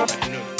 I knew.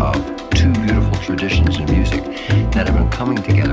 of two beautiful traditions in music that have been coming together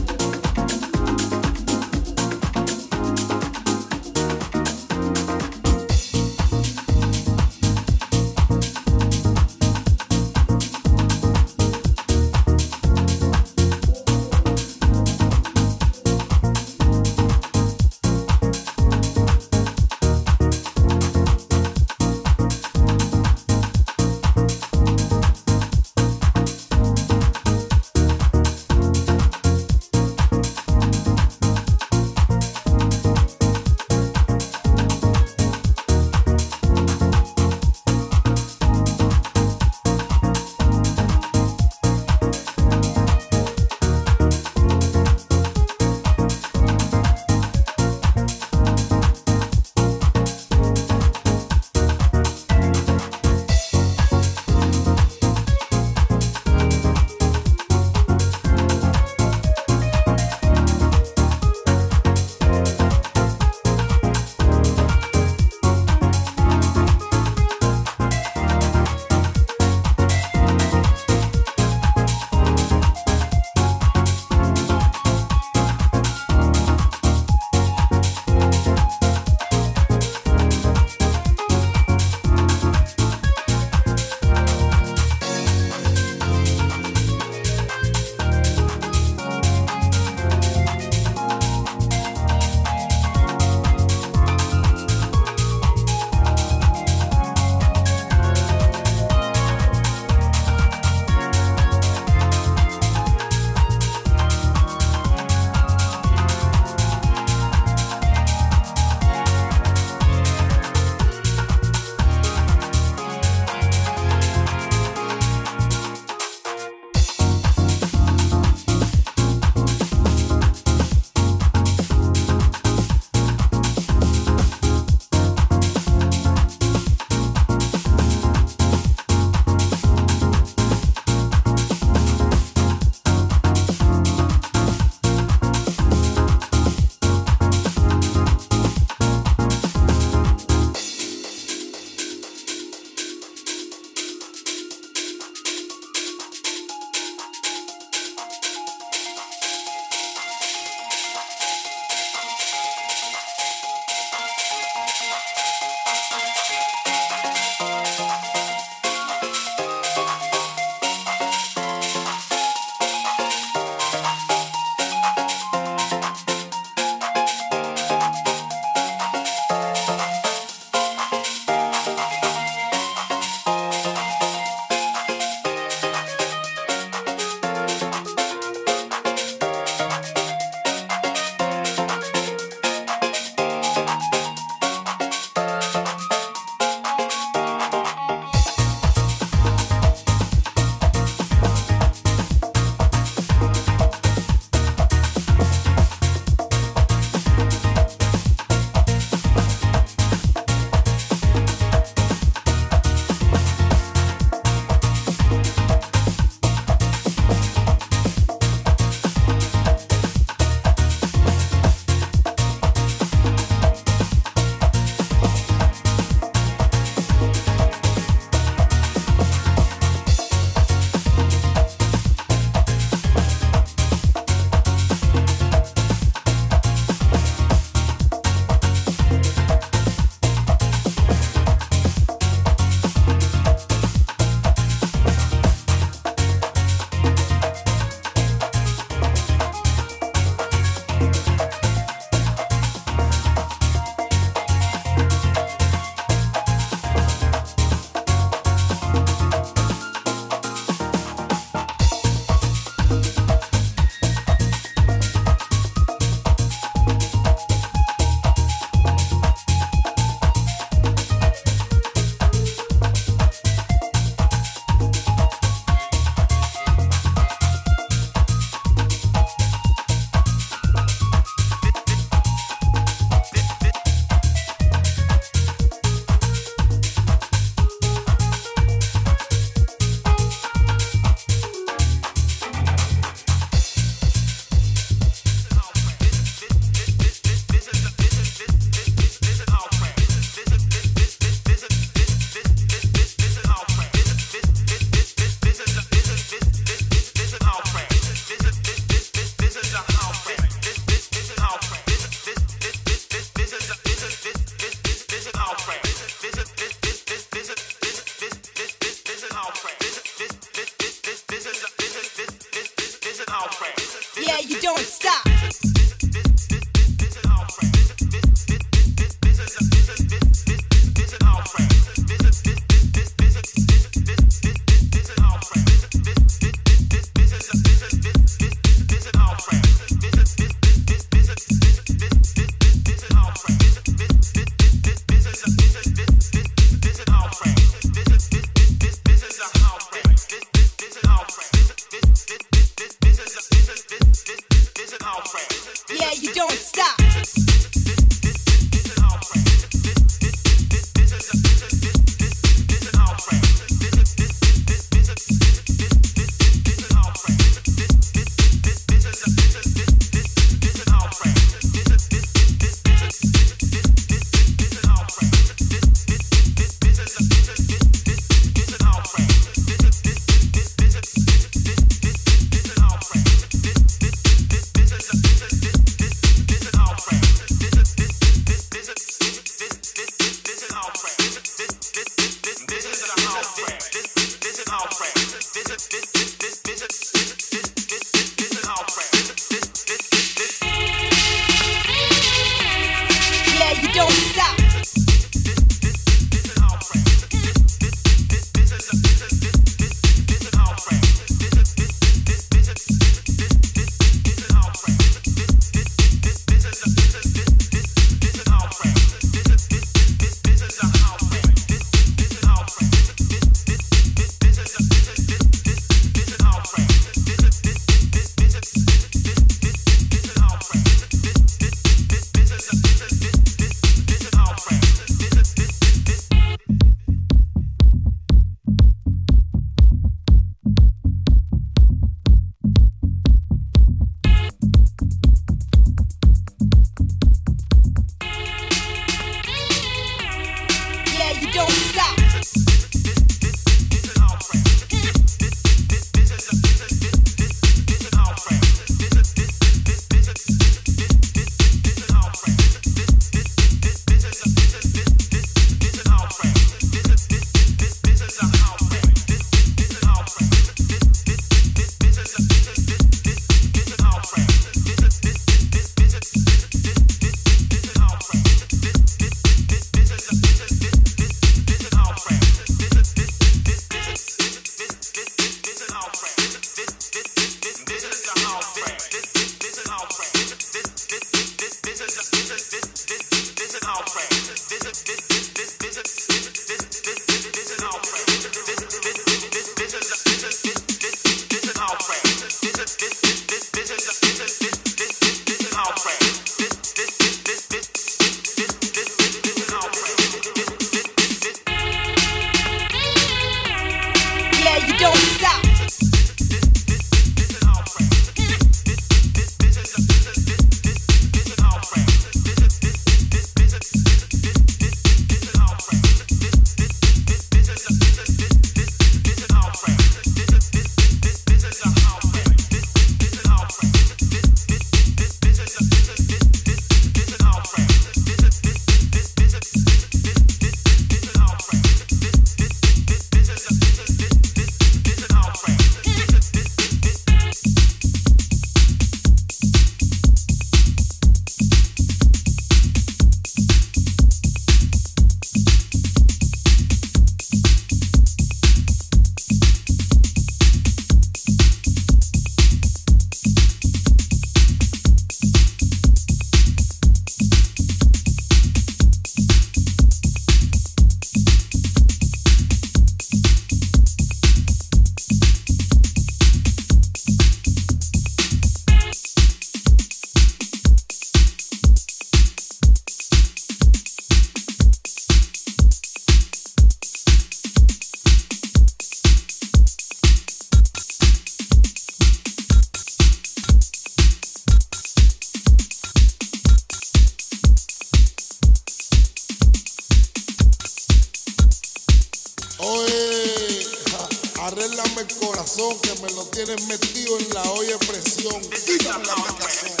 el corazón que me lo tienes metido en la olla de presión.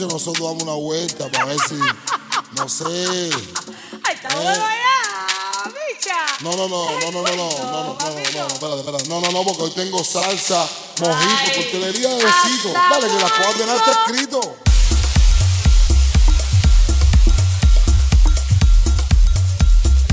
Noche nosotros damos una vuelta para ver si, no sé. Ay, está bueno allá, bicha. No, no, no, no, no, no, no, no, no, no, no, no, espérate, espérate. No, no, no, porque hoy tengo salsa, mojito, coctelería de besitos. Dale, que la coordenada está escrito.